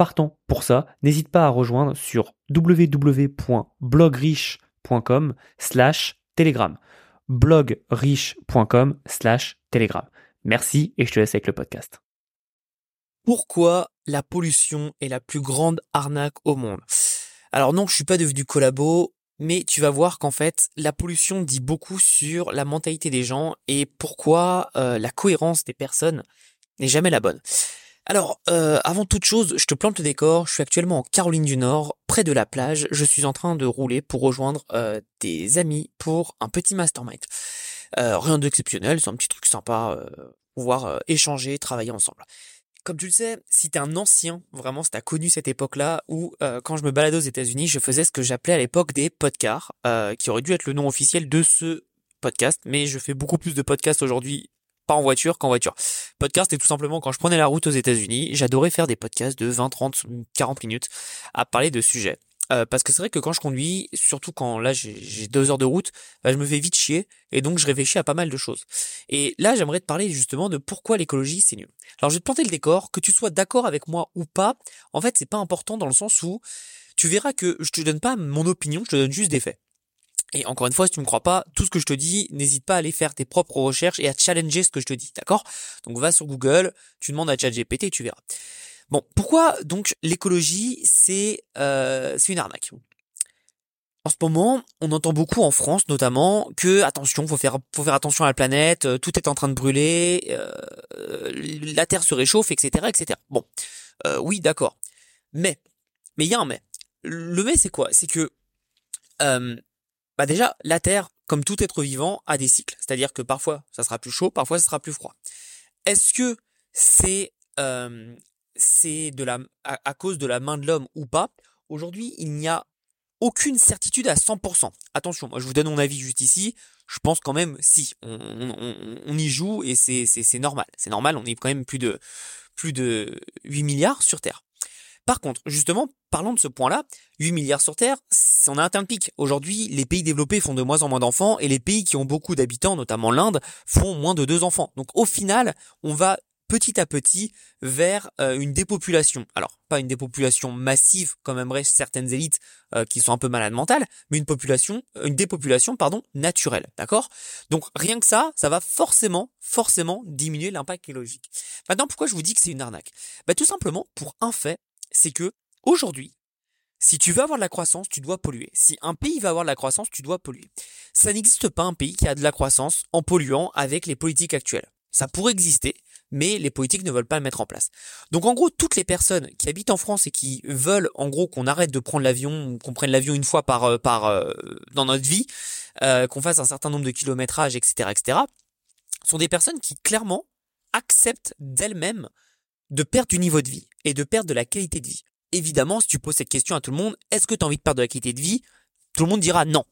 partant pour ça, n'hésite pas à rejoindre sur www.blogriche.com slash telegram. blogriche.com slash telegram. Merci et je te laisse avec le podcast. Pourquoi la pollution est la plus grande arnaque au monde? Alors non, je suis pas devenu collabo, mais tu vas voir qu'en fait, la pollution dit beaucoup sur la mentalité des gens et pourquoi euh, la cohérence des personnes n'est jamais la bonne. Alors, euh, avant toute chose, je te plante le décor. Je suis actuellement en Caroline du Nord, près de la plage. Je suis en train de rouler pour rejoindre euh, des amis pour un petit mastermind. Euh, rien d'exceptionnel, c'est un petit truc sympa, pouvoir échanger, travailler ensemble. Comme tu le sais, si t'es un ancien, vraiment, si t'as connu cette époque-là, où quand je me baladais aux États-Unis, je faisais ce que j'appelais à l'époque des podcasts, qui aurait dû être le nom officiel de ce podcast, mais je fais beaucoup plus de podcasts aujourd'hui pas en voiture qu'en voiture. Podcast, c'est tout simplement quand je prenais la route aux États-Unis, j'adorais faire des podcasts de 20, 30, 40 minutes à parler de sujets. Euh, parce que c'est vrai que quand je conduis, surtout quand là j'ai deux heures de route, bah, je me fais vite chier et donc je réfléchis à pas mal de choses. Et là j'aimerais te parler justement de pourquoi l'écologie c'est nul. Alors je vais te planter le décor, que tu sois d'accord avec moi ou pas, en fait c'est pas important dans le sens où tu verras que je te donne pas mon opinion, je te donne juste des faits. Et encore une fois, si tu me crois pas, tout ce que je te dis, n'hésite pas à aller faire tes propres recherches et à challenger ce que je te dis, d'accord? Donc va sur Google, tu demandes à ChatGPT et tu verras. Bon, pourquoi donc l'écologie c'est euh, une arnaque? En ce moment, on entend beaucoup en France notamment que attention, faut faire faut faire attention à la planète, euh, tout est en train de brûler, euh, la Terre se réchauffe, etc., etc. Bon, euh, oui, d'accord. Mais mais il y a un mais. Le mais c'est quoi? C'est que euh, bah déjà, la Terre, comme tout être vivant, a des cycles. C'est-à-dire que parfois, ça sera plus chaud, parfois, ça sera plus froid. Est-ce que c'est euh, de la à, cause de la main de l'homme ou pas? Aujourd'hui, il n'y a aucune certitude à 100%. Attention, moi je vous donne mon avis juste ici. Je pense quand même si on, y joue et c'est c'est normal. C'est normal. On est quand même plus de plus de 8 milliards sur Terre. Par contre, justement, parlons de ce point-là, 8 milliards sur Terre, on a atteint le pic. Aujourd'hui, les pays développés font de moins en moins d'enfants et les pays qui ont beaucoup d'habitants, notamment l'Inde, font moins de deux enfants. Donc au final, on va petit à petit vers euh, une dépopulation. Alors, pas une dépopulation massive comme aimeraient certaines élites euh, qui sont un peu malades mentales, mais une population, une dépopulation, pardon, naturelle, d'accord? Donc rien que ça, ça va forcément, forcément diminuer l'impact écologique. Maintenant, pourquoi je vous dis que c'est une arnaque? Bah, Tout simplement pour un fait c'est que aujourd'hui, si tu veux avoir de la croissance, tu dois polluer. Si un pays va avoir de la croissance, tu dois polluer. Ça n'existe pas un pays qui a de la croissance en polluant avec les politiques actuelles. Ça pourrait exister, mais les politiques ne veulent pas le mettre en place. Donc en gros, toutes les personnes qui habitent en France et qui veulent en gros qu'on arrête de prendre l'avion, qu'on prenne l'avion une fois par euh, par euh, dans notre vie, euh, qu'on fasse un certain nombre de kilométrages, etc., etc., sont des personnes qui clairement acceptent d'elles-mêmes de perdre du niveau de vie et de perdre de la qualité de vie. Évidemment, si tu poses cette question à tout le monde, est-ce que tu as envie de perdre de la qualité de vie? Tout le monde dira non.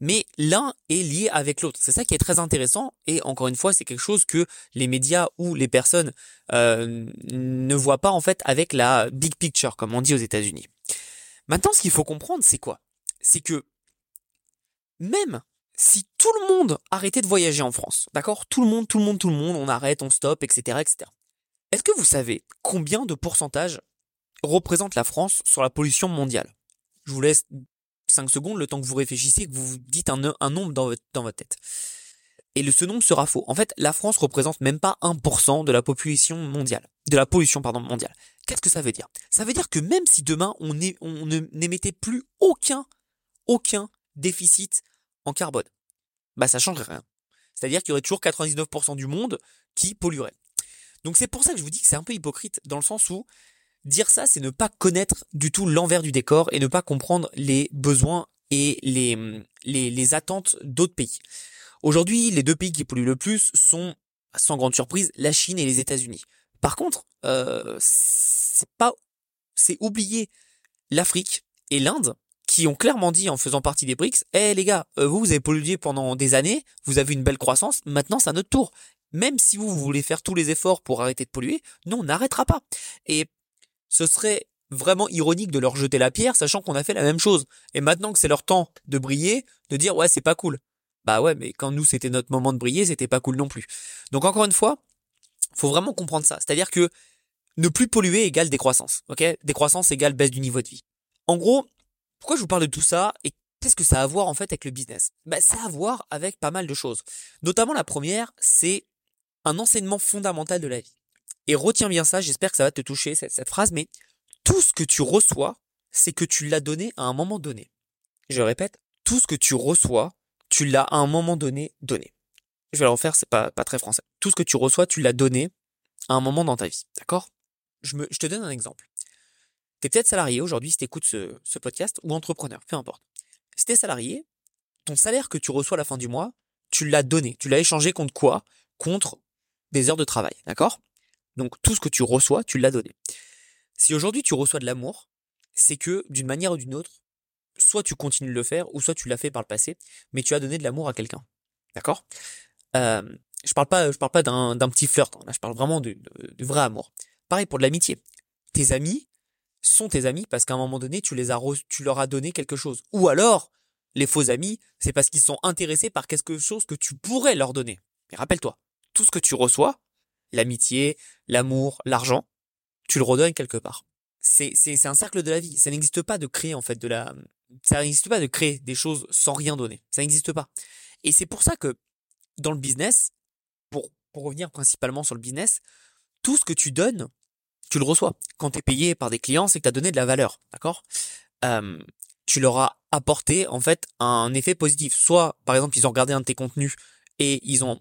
Mais l'un est lié avec l'autre. C'est ça qui est très intéressant. Et encore une fois, c'est quelque chose que les médias ou les personnes euh, ne voient pas en fait avec la big picture, comme on dit aux États-Unis. Maintenant, ce qu'il faut comprendre, c'est quoi? C'est que même si tout le monde arrêtait de voyager en France, d'accord? Tout le monde, tout le monde, tout le monde, on arrête, on stoppe, etc., etc. Est-ce que vous savez combien de pourcentage représente la France sur la pollution mondiale? Je vous laisse 5 secondes, le temps que vous réfléchissez, que vous dites un, nombre dans votre, tête. Et ce nombre sera faux. En fait, la France représente même pas 1% de la population mondiale, de la pollution mondiale. Qu'est-ce que ça veut dire? Ça veut dire que même si demain on n'émettait plus aucun aucun déficit en carbone, bah ça changerait rien. C'est-à-dire qu'il y aurait toujours 99% du monde qui polluerait. Donc c'est pour ça que je vous dis que c'est un peu hypocrite, dans le sens où dire ça, c'est ne pas connaître du tout l'envers du décor et ne pas comprendre les besoins et les, les, attentes d'autres pays. Aujourd'hui, les deux pays qui polluent le plus sont, sans grande surprise, la Chine et les États-Unis. Par contre, euh, c'est pas, oublier l'Afrique et l'Inde qui ont clairement dit en faisant partie des BRICS, eh les gars, euh, vous, vous avez pollué pendant des années, vous avez une belle croissance, maintenant c'est à notre tour. Même si vous, voulez faire tous les efforts pour arrêter de polluer, nous, on n'arrêtera pas. Et ce serait vraiment ironique de leur jeter la pierre, sachant qu'on a fait la même chose. Et maintenant que c'est leur temps de briller, de dire ouais, c'est pas cool. Bah ouais, mais quand nous c'était notre moment de briller, c'était pas cool non plus. Donc encore une fois, faut vraiment comprendre ça. C'est-à-dire que ne plus polluer égale décroissance. Ok? Décroissance égale baisse du niveau de vie. En gros, pourquoi je vous parle de tout ça et qu'est-ce que ça a à voir en fait avec le business? Bah, Ça a à voir avec pas mal de choses. Notamment la première, c'est un enseignement fondamental de la vie. Et retiens bien ça, j'espère que ça va te toucher cette, phrase, mais tout ce que tu reçois, c'est que tu l'as donné à un moment donné. Je répète, tout ce que tu reçois, tu l'as à un moment donné donné. Je vais le refaire, c'est pas, très français. Tout ce que tu reçois, tu l'as donné à un moment dans ta vie. D'accord? Je te donne un exemple. Tu es peut-être salarié aujourd'hui si tu écoutes ce, ce podcast ou entrepreneur, peu importe. Si tu es salarié, ton salaire que tu reçois à la fin du mois, tu l'as donné. Tu l'as échangé contre quoi? Contre des heures de travail. D'accord? Donc tout ce que tu reçois, tu l'as donné. Si aujourd'hui tu reçois de l'amour, c'est que d'une manière ou d'une autre, soit tu continues de le faire, ou soit tu l'as fait par le passé, mais tu as donné de l'amour à quelqu'un. D'accord? Je parle pas, je parle pas d'un, petit flirt. Hein. Là, je parle vraiment du, vrai amour. Pareil pour de l'amitié. Tes amis sont tes amis parce qu'à un moment donné, tu les as, tu leur as donné quelque chose. Ou alors, les faux amis, c'est parce qu'ils sont intéressés par quelque chose que tu pourrais leur donner. Mais rappelle-toi, tout ce que tu reçois, l'amitié, l'amour, l'argent, tu le redonnes quelque part. C'est, c'est, c'est un cercle de la vie. Ça n'existe pas de créer, en fait, de la, ça n'existe pas de créer des choses sans rien donner. Ça n'existe pas. Et c'est pour ça que, dans le business, pour, pour revenir principalement sur le business, tout ce que tu donnes, tu le reçois. Quand tu es payé par des clients, c'est que tu as donné de la valeur. D'accord? Euh, tu leur as apporté, en fait, un effet positif. Soit, par exemple, ils ont regardé un de tes contenus et ils ont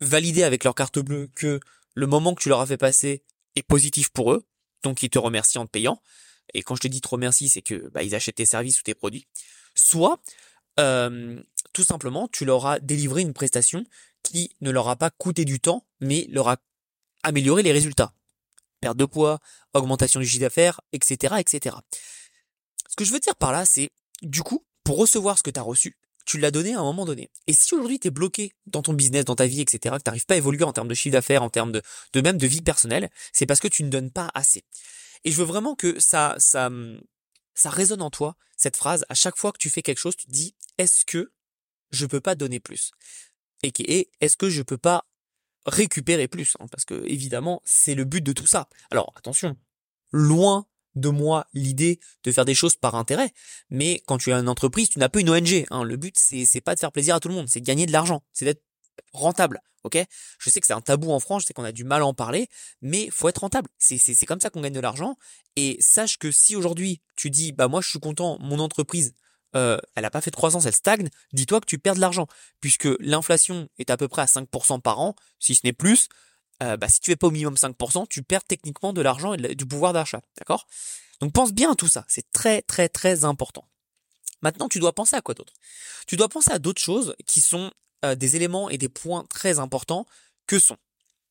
validé avec leur carte bleue que le moment que tu leur as fait passer est positif pour eux, donc ils te remercient en te payant. Et quand je te dis te remercie, c'est que bah, ils achètent tes services ou tes produits. Soit tout simplement, tu leur as délivré une prestation qui ne leur a pas coûté du temps, mais leur a amélioré les résultats. Perte de poids, augmentation du chiffre d'affaires, etc., etc. Ce que je veux dire par là, c'est du coup, pour recevoir ce que tu as reçu, tu l'as donné à un moment donné. Et si aujourd'hui tu es bloqué dans ton business, dans ta vie, etc., que tu n'arrives pas à évoluer en termes de chiffre d'affaires, en termes de, de même de vie personnelle, c'est parce que tu ne donnes pas assez. Et je veux vraiment que ça, ça, ça résonne en toi, cette phrase. À chaque fois que tu fais quelque chose, tu te dis, est-ce que je peux pas donner plus? Et est-ce que je peux pas récupérer plus? Hein, parce que, évidemment, c'est le but de tout ça. Alors, attention. Loin de moi l'idée de faire des choses par intérêt. Mais quand tu as une entreprise, tu n'as pas une ONG. Hein. Le but, c'est, c'est pas de faire plaisir à tout le monde, c'est de gagner de l'argent, c'est d'être rentable. Ok? Je sais que c'est un tabou en France, je sais qu'on a du mal à en parler, mais faut être rentable. C'est, c'est, c'est comme ça qu'on gagne de l'argent. Et sache que si aujourd'hui tu dis, bah moi je suis content, mon entreprise, euh, elle n'a pas fait de croissance, elle stagne, dis-toi que tu perds de l'argent, puisque l'inflation est à peu près à 5% par an, si ce n'est plus. Euh, bah, si tu fais pas au minimum 5%, tu perds techniquement de l'argent et du pouvoir d'achat. D'accord? Donc pense bien à tout ça. C'est très très très important. Maintenant, tu dois penser à quoi d'autre? Tu dois penser à d'autres choses qui sont euh, des éléments et des points très importants que sont,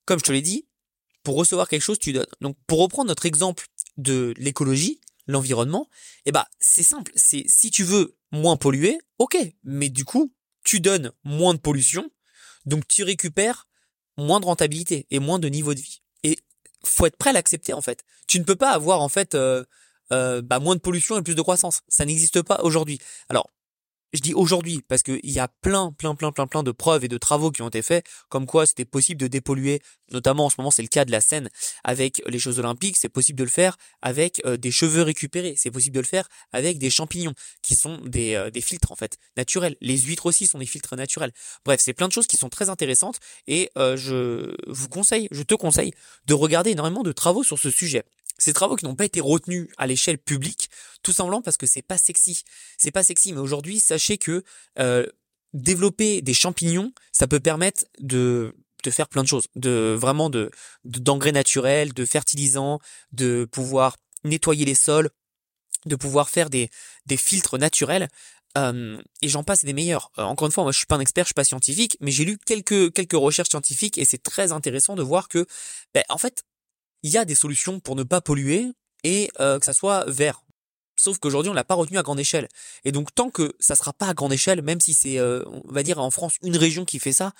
comme je te l'ai dit, pour recevoir quelque chose, tu donnes. Donc pour reprendre notre exemple de l'écologie, l'environnement, eh bah c'est simple. C'est si tu veux moins polluer, ok, mais du coup tu donnes moins de pollution, donc tu récupères moins de rentabilité et moins de niveau de vie. Et faut être prêt à l'accepter en fait. Tu ne peux pas avoir en fait euh, euh, bah, moins de pollution et plus de croissance. Ça n'existe pas aujourd'hui. Alors je dis aujourd'hui parce qu'il y a plein, plein, plein, plein, plein de preuves et de travaux qui ont été faits, comme quoi c'était possible de dépolluer, notamment en ce moment c'est le cas de la Seine avec les Jeux Olympiques, c'est possible de le faire avec euh, des cheveux récupérés, c'est possible de le faire avec des champignons qui sont des, euh, des filtres en fait naturels. Les huîtres aussi sont des filtres naturels. Bref, c'est plein de choses qui sont très intéressantes et euh, je vous conseille, je te conseille de regarder énormément de travaux sur ce sujet. Ces travaux qui n'ont pas été retenus à l'échelle publique, tout simplement parce que c'est pas sexy. C'est pas sexy, mais aujourd'hui, sachez que euh, développer des champignons, ça peut permettre de de faire plein de choses, de vraiment de d'engrais naturels, de fertilisants, de pouvoir nettoyer les sols, de pouvoir faire des des filtres naturels. Euh, et j'en passe des meilleurs. Euh, encore une fois, moi je suis pas un expert, je suis pas scientifique, mais j'ai lu quelques quelques recherches scientifiques et c'est très intéressant de voir que, ben, en fait, il y a des solutions pour ne pas polluer et euh, que ça soit vert. Sauf qu'aujourd'hui, on l'a pas retenu à grande échelle. Et donc, tant que ça sera pas à grande échelle, même si c'est, euh, on va dire en France, une région qui fait ça,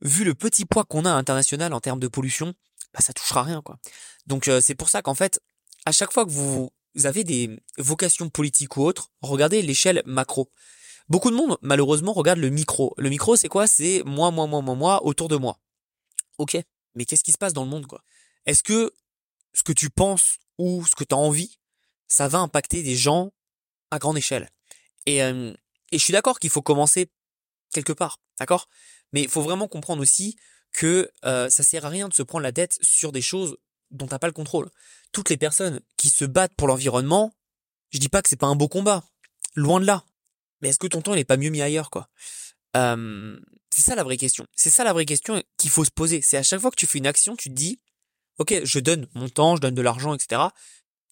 vu le petit poids qu'on a international en termes de pollution, bah, ça touchera rien, quoi. Donc, euh, c'est pour ça qu'en fait, à chaque fois que vous, avez des vocations politiques ou autres, regardez l'échelle macro. Beaucoup de monde, malheureusement, regarde le micro. Le micro, c'est quoi? C'est moi, moi, moi, moi, moi, autour de moi. Ok, mais qu'est-ce qui se passe dans le monde, quoi? Est-ce que ce que tu penses ou ce que tu as envie, ça va impacter des gens à grande échelle? Et, et je suis d'accord qu'il faut commencer quelque part, d'accord? Mais il faut vraiment comprendre aussi que euh, ça sert à rien de se prendre la tête sur des choses dont t'as pas le contrôle. Toutes les personnes qui se battent pour l'environnement, je dis pas que c'est pas un beau combat, loin de là. Mais est-ce que ton temps n'est pas mieux mis ailleurs, quoi? C'est ça la vraie question. C'est ça la vraie question qu'il faut se poser. C'est à chaque fois que tu fais une action, tu te dis, ok, je donne mon temps, je donne de l'argent, etc.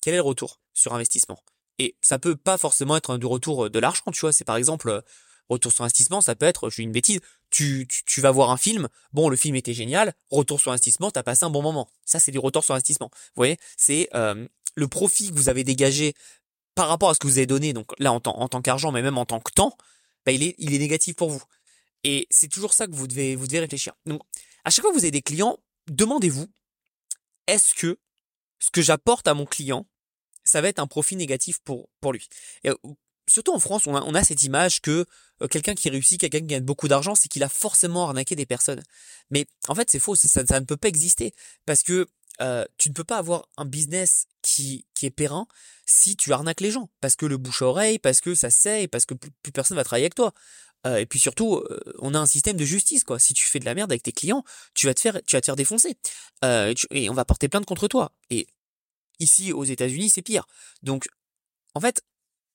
Quel est le retour sur investissement? Et ça peut pas forcément être du retour de l'argent, tu vois. C'est par exemple retour sur investissement, ça peut être, je suis une bêtise, tu, tu, vas voir un film, bon, le film était génial, retour sur investissement, t'as passé un bon moment. Ça, c'est du retour sur investissement. Vous voyez, c'est le profit que vous avez dégagé par rapport à ce que vous avez donné, donc là, en, tant, en tant qu'argent, mais même en tant que temps, bah, il, est, il est négatif pour vous. Et c'est toujours ça que vous devez, vous devez réfléchir. Donc, à chaque fois que vous avez des clients, demandez-vous, est-ce que ce que j'apporte à mon client, ça va être un profit négatif pour, lui? Et surtout en France, on a, cette image que euh, quelqu'un qui réussit, quelqu'un qui gagne beaucoup d'argent, c'est qu'il a forcément arnaqué des personnes. Mais en fait, c'est faux, ça, ne peut pas exister parce que euh, tu ne peux pas avoir un business qui, qui est périn si tu arnaques les gens, parce que le bouche à oreille, parce que ça sait, parce que plus, personne va travailler avec toi. Euh, et puis surtout, on a un système de justice, quoi. Si tu fais de la merde avec tes clients, tu vas te faire, tu vas te faire défoncer, et on va porter plainte contre toi. Et ici, aux États-Unis, c'est pire. Donc, en fait,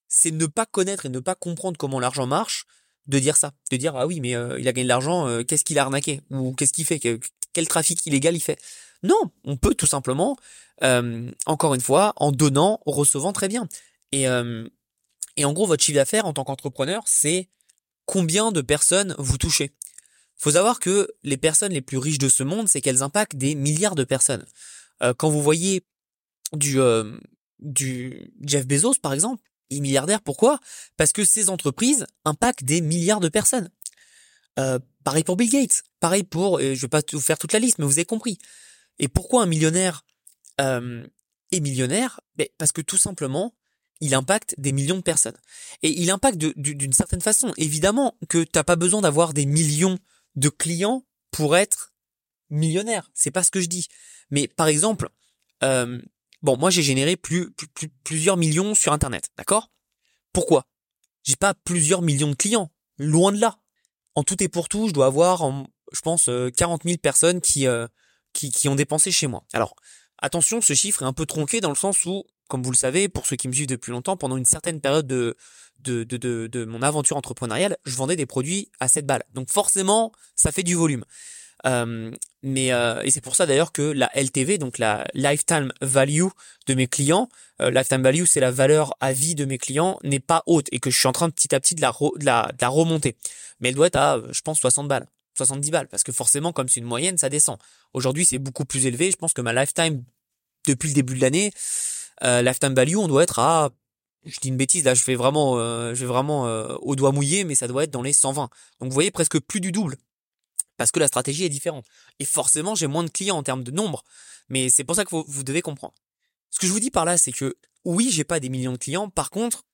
c'est ne pas connaître et ne pas comprendre comment l'argent marche, de dire ça, de dire ah oui mais euh, il a gagné de l'argent, euh, qu'est-ce qu'il a arnaqué? Ou qu'est-ce qu'il fait, quel trafic illégal il fait? Non, on peut tout simplement, euh, encore une fois, en donnant, recevant très bien. Et, et en gros, votre chiffre d'affaires en tant qu'entrepreneur, c'est combien de personnes vous touchez. Faut savoir que les personnes les plus riches de ce monde, c'est qu'elles impactent des milliards de personnes. quand vous voyez du, du Jeff Bezos, par exemple, il est milliardaire, pourquoi? Parce que ces entreprises impactent des milliards de personnes. Euh, pareil pour Bill Gates, pareil pour, je vais pas vous faire toute la liste, mais vous avez compris. Et pourquoi un millionnaire euh, est millionnaire? Ben, Parce que tout simplement, il impacte des millions de personnes. Et il impacte d'une certaine façon. Évidemment que t'as pas besoin d'avoir des millions de clients pour être millionnaire. C'est pas ce que je dis. Mais par exemple, euh, Bon, moi j'ai généré plus, plusieurs millions sur Internet, d'accord? Pourquoi? J'ai pas plusieurs millions de clients, loin de là. En tout et pour tout, je dois avoir, je pense, 40 euh, 000 personnes euh, qui, qui, ont dépensé chez moi. Alors, attention, ce chiffre est un peu tronqué dans le sens où, comme vous le savez, pour ceux qui me suivent depuis longtemps, pendant une certaine période de, de, de, de, de mon aventure entrepreneuriale, je vendais des produits à 7 balles. Donc forcément, ça fait du volume. Euh, mais euh, et c'est pour ça d'ailleurs que la LTV, donc la lifetime value de mes clients, euh, lifetime value c'est la valeur à vie de mes clients n'est pas haute et que je suis en train petit à petit de la, de la, de la remonter. Mais elle doit être à, je pense, 60 balles. 70 balles, parce que forcément, comme c'est une moyenne, ça descend. Aujourd'hui, c'est beaucoup plus élevé. Je pense que ma lifetime, depuis le début de l'année, euh, lifetime value, on doit être à, je dis une bêtise, là, je fais vraiment, euh, je vais vraiment euh, au doigt mouillé, mais ça doit être dans les 120. Donc, vous voyez, presque plus du double parce que la stratégie est différente. Et forcément, j'ai moins de clients en termes de nombre, mais c'est pour ça que vous, devez comprendre. Ce que je vous dis par là, c'est que oui, j'ai pas des millions de clients. Par contre,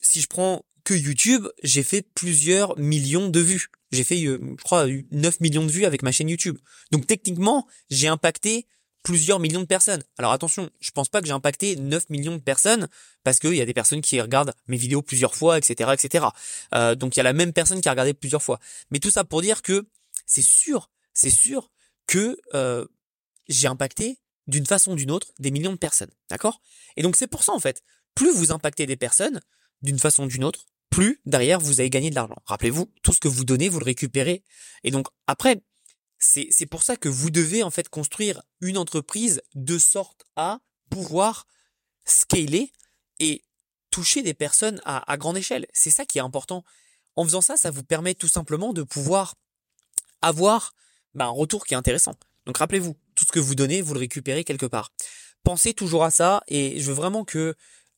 si je prends que YouTube, j'ai fait plusieurs millions de vues. J'ai fait, euh, je crois, 9 millions de vues avec ma chaîne YouTube. Donc techniquement, j'ai impacté plusieurs millions de personnes. Alors attention, je pense pas que j'ai impacté 9 millions de personnes parce qu'il y a des personnes qui regardent mes vidéos plusieurs fois, etc., etc. Euh, donc il y a la même personne qui a regardé plusieurs fois. Mais tout ça pour dire que c'est sûr, c'est sûr que euh, j'ai impacté d'une façon ou d'une autre des millions de personnes, d'accord? Et donc c'est pour ça en fait, plus vous impactez des personnes d'une façon ou d'une autre, plus derrière vous avez gagné de l'argent. Rappelez-vous, tout ce que vous donnez, vous le récupérez. Et donc après, c'est pour ça que vous devez en fait construire une entreprise de sorte à pouvoir scaler et toucher des personnes à, grande échelle. C'est ça qui est important. En faisant ça, ça vous permet tout simplement de pouvoir avoir bah, un retour qui est intéressant. Donc rappelez-vous, tout ce que vous donnez, vous le récupérez quelque part. Pensez toujours à ça et je veux vraiment que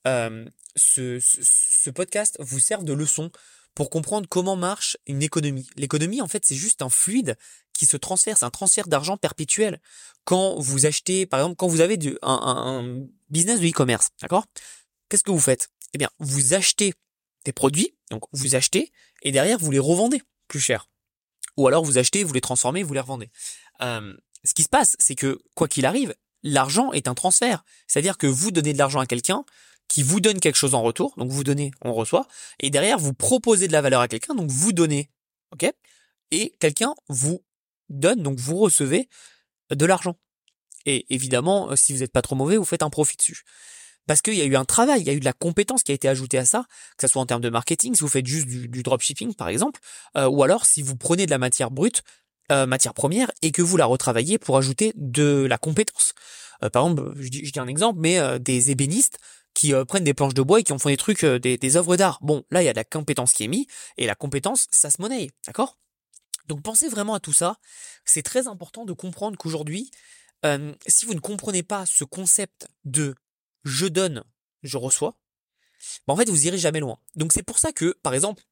euh, ce podcast vous serve de leçon pour comprendre comment marche une économie. L'économie, en fait, c'est juste un fluide qui se transfère, c'est un transfert d'argent perpétuel. Quand vous achetez, par exemple, quand vous avez du, un, un business de e-commerce, d'accord? Qu'est-ce que vous faites? Eh bien, vous achetez des produits, donc vous achetez, et derrière, vous les revendez plus cher. Ou alors, vous achetez, vous les transformez, vous les revendez. Euh, ce qui se passe, c'est que, quoi qu'il arrive, l'argent est un transfert. C'est-à-dire que vous donnez de l'argent à quelqu'un, qui vous donne quelque chose en retour, donc vous donnez, on reçoit, et derrière vous proposez de la valeur à quelqu'un, donc vous donnez, ok? Et quelqu'un vous donne, donc vous recevez de l'argent. Et évidemment, euh, si vous n'êtes pas trop mauvais, vous faites un profit dessus. Parce qu'il y a eu un travail, il y a eu de la compétence qui a été ajoutée à ça, que ce soit en termes de marketing, si vous faites juste du, dropshipping par exemple, euh, ou alors si vous prenez de la matière brute, euh, matière première, et que vous la retravaillez pour ajouter de la compétence. par exemple, je dis, je dis un exemple, mais des ébénistes qui euh, prennent des planches de bois et qui en font des trucs, euh, des, des œuvres d'art. Bon, là, il y a de la compétence qui est mise, et la compétence, ça se monnaie, d'accord? Donc pensez vraiment à tout ça. C'est très important de comprendre qu'aujourd'hui, euh, si vous ne comprenez pas ce concept de je donne, je reçois, bah en fait, vous irez jamais loin. Donc c'est pour ça que, par exemple,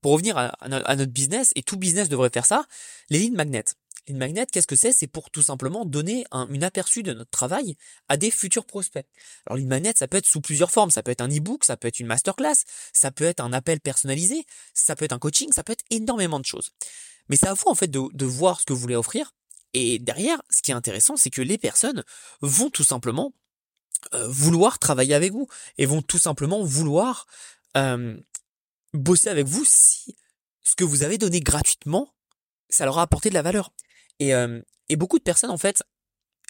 pour revenir à, à, notre business, et tout business devrait faire ça, les lignes magnètes. Lead magnet, qu'est-ce que c'est? C'est pour tout simplement donner un, une aperçu de notre travail à des futurs prospects. Alors lead magnet, ça peut être sous plusieurs formes. Ça peut être un e-book, ça peut être une masterclass, ça peut être un appel personnalisé, ça peut être un coaching, ça peut être énormément de choses. Mais c'est à vous en fait de, voir ce que vous voulez offrir. Et derrière, ce qui est intéressant, c'est que les personnes vont tout simplement euh, vouloir travailler avec vous et vont tout simplement vouloir bosser avec vous si ce que vous avez donné gratuitement, ça leur a apporté de la valeur. Et, beaucoup de personnes, en fait,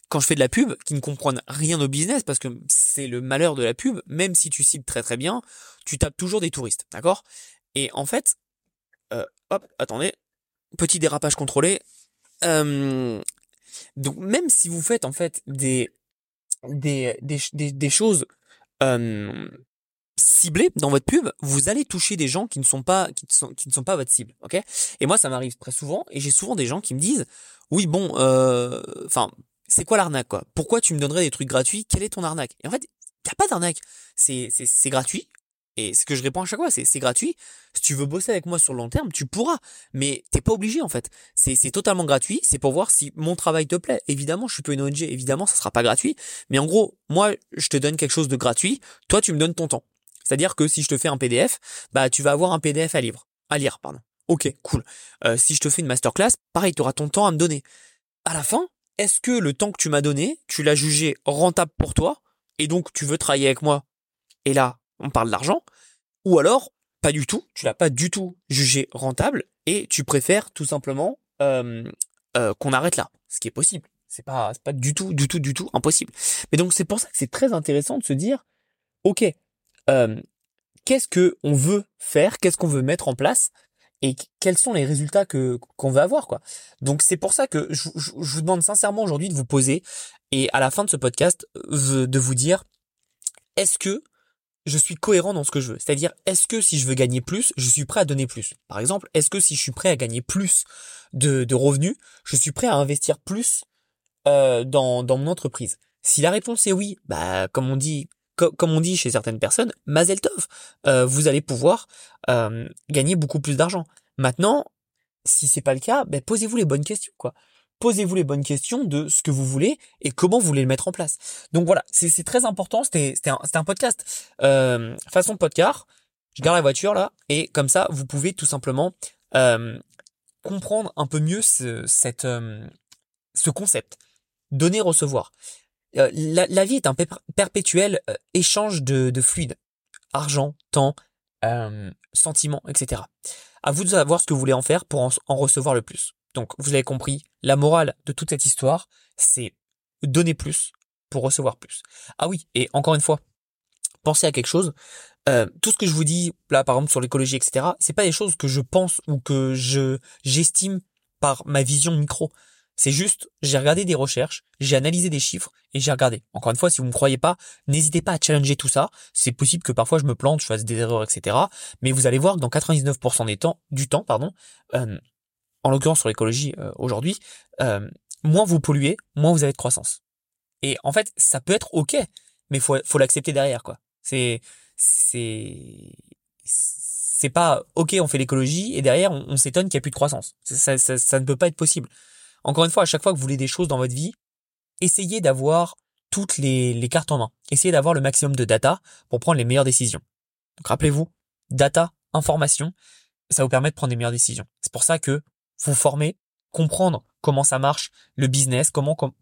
quand je fais de la pub, qui ne comprennent rien au business, parce que c'est le malheur de la pub, même si tu cibles très très bien, tu tapes toujours des touristes, d'accord? Et en fait, hop, attendez, petit dérapage contrôlé. Donc même si vous faites en fait des des des, choses ciblé dans votre pub, vous allez toucher des gens qui ne sont pas qui, ne sont pas votre cible, ok? Et moi, ça m'arrive très souvent, et j'ai souvent des gens qui me disent, oui, bon, euh, enfin, c'est quoi l'arnaque, quoi? Pourquoi tu me donnerais des trucs gratuits? Quelle est ton arnaque? Et en fait, y a pas d'arnaque. C'est c'est gratuit. Et ce que je réponds à chaque fois, c'est c'est gratuit. Si tu veux bosser avec moi sur le long terme, tu pourras. Mais t'es pas obligé en fait. C'est c'est totalement gratuit. C'est pour voir si mon travail te plaît. Évidemment, je suis pas une ONG. Évidemment, ça sera pas gratuit. Mais en gros, moi, je te donne quelque chose de gratuit. Toi, tu me donnes ton temps. C'est-à-dire que si je te fais un PDF, bah tu vas avoir un PDF à lire. À pardon. Ok, cool. Euh, si je te fais une masterclass, pareil, tu auras ton temps à me donner. À la fin, est-ce que le temps que tu m'as donné, tu l'as jugé rentable pour toi, et donc tu veux travailler avec moi? Et là, on parle d'argent. Ou alors, pas du tout, tu l'as pas du tout jugé rentable, et tu préfères tout simplement euh, qu'on arrête là. Ce qui est possible. C'est pas, pas du tout, du tout, du tout impossible. Mais donc c'est pour ça que c'est très intéressant de se dire, ok, euh, qu'est-ce que on veut faire, qu'est-ce qu'on veut mettre en place et quels sont les résultats que qu'on veut avoir quoi. Donc c'est pour ça que je, vous demande sincèrement aujourd'hui de vous poser et à la fin de ce podcast de vous dire est-ce que je suis cohérent dans ce que je veux? C'est-à-dire, est-ce que si je veux gagner plus, je suis prêt à donner plus? Par exemple, est-ce que si je suis prêt à gagner plus de, de revenus, je suis prêt à investir plus euh, dans, dans mon entreprise? Si la réponse est oui, bah comme on dit, comme on dit chez certaines personnes, Mazel Tov, euh, vous allez pouvoir euh, gagner beaucoup plus d'argent. Maintenant, si c'est pas le cas, ben posez-vous les bonnes questions, quoi. Posez-vous les bonnes questions de ce que vous voulez et comment vous voulez le mettre en place. Donc voilà, c'est très important. C'était un, un podcast euh, façon podcast. Je garde la voiture là et comme ça, vous pouvez tout simplement euh, comprendre un peu mieux ce, cette, euh, ce concept. Donner, recevoir. Euh, la, vie est un perpétuel euh, échange de, de fluides. Argent, temps, sentiments, etc. À vous de savoir ce que vous voulez en faire pour en, recevoir le plus. Donc, vous avez compris, la morale de toute cette histoire, c'est donner plus pour recevoir plus. Ah oui, et encore une fois, pensez à quelque chose. Euh, tout ce que je vous dis là, par exemple sur l'écologie, etc. C'est pas des choses que je pense ou que je j'estime par ma vision micro. C'est juste, j'ai regardé des recherches, j'ai analysé des chiffres et j'ai regardé. Encore une fois, si vous me croyez pas, n'hésitez pas à challenger tout ça. C'est possible que parfois je me plante, je fasse des erreurs, etc. Mais vous allez voir que dans 99% des temps, du temps, pardon, euh, en l'occurrence sur l'écologie euh, aujourd'hui, euh, moins vous polluez, moins vous avez de croissance. Et en fait, ça peut être ok, mais faut faut l'accepter derrière quoi. C'est c'est c'est pas ok on fait l'écologie et derrière on, s'étonne qu'il n'y a plus de croissance. Ça, ça, ça, ne peut pas être possible. Encore une fois, à chaque fois que vous voulez des choses dans votre vie, essayez d'avoir toutes les, les cartes en main. Essayez d'avoir le maximum de data pour prendre les meilleures décisions. Donc rappelez-vous, data, information, ça vous permet de prendre des meilleures décisions. C'est pour ça que vous formez, comprendre comment ça marche, le business, comprendre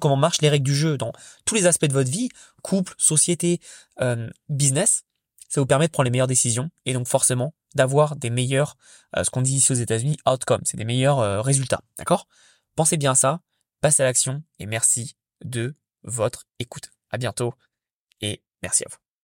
comment marchent les règles du jeu dans tous les aspects de votre vie, couple, société, euh, business, ça vous permet de prendre les meilleures décisions et donc forcément d'avoir des meilleurs, euh, ce qu'on dit ici aux États-Unis, outcomes, c'est des meilleurs euh, résultats, d'accord? Pensez bien à ça, passez à l'action et merci de votre écoute. À bientôt et merci à vous.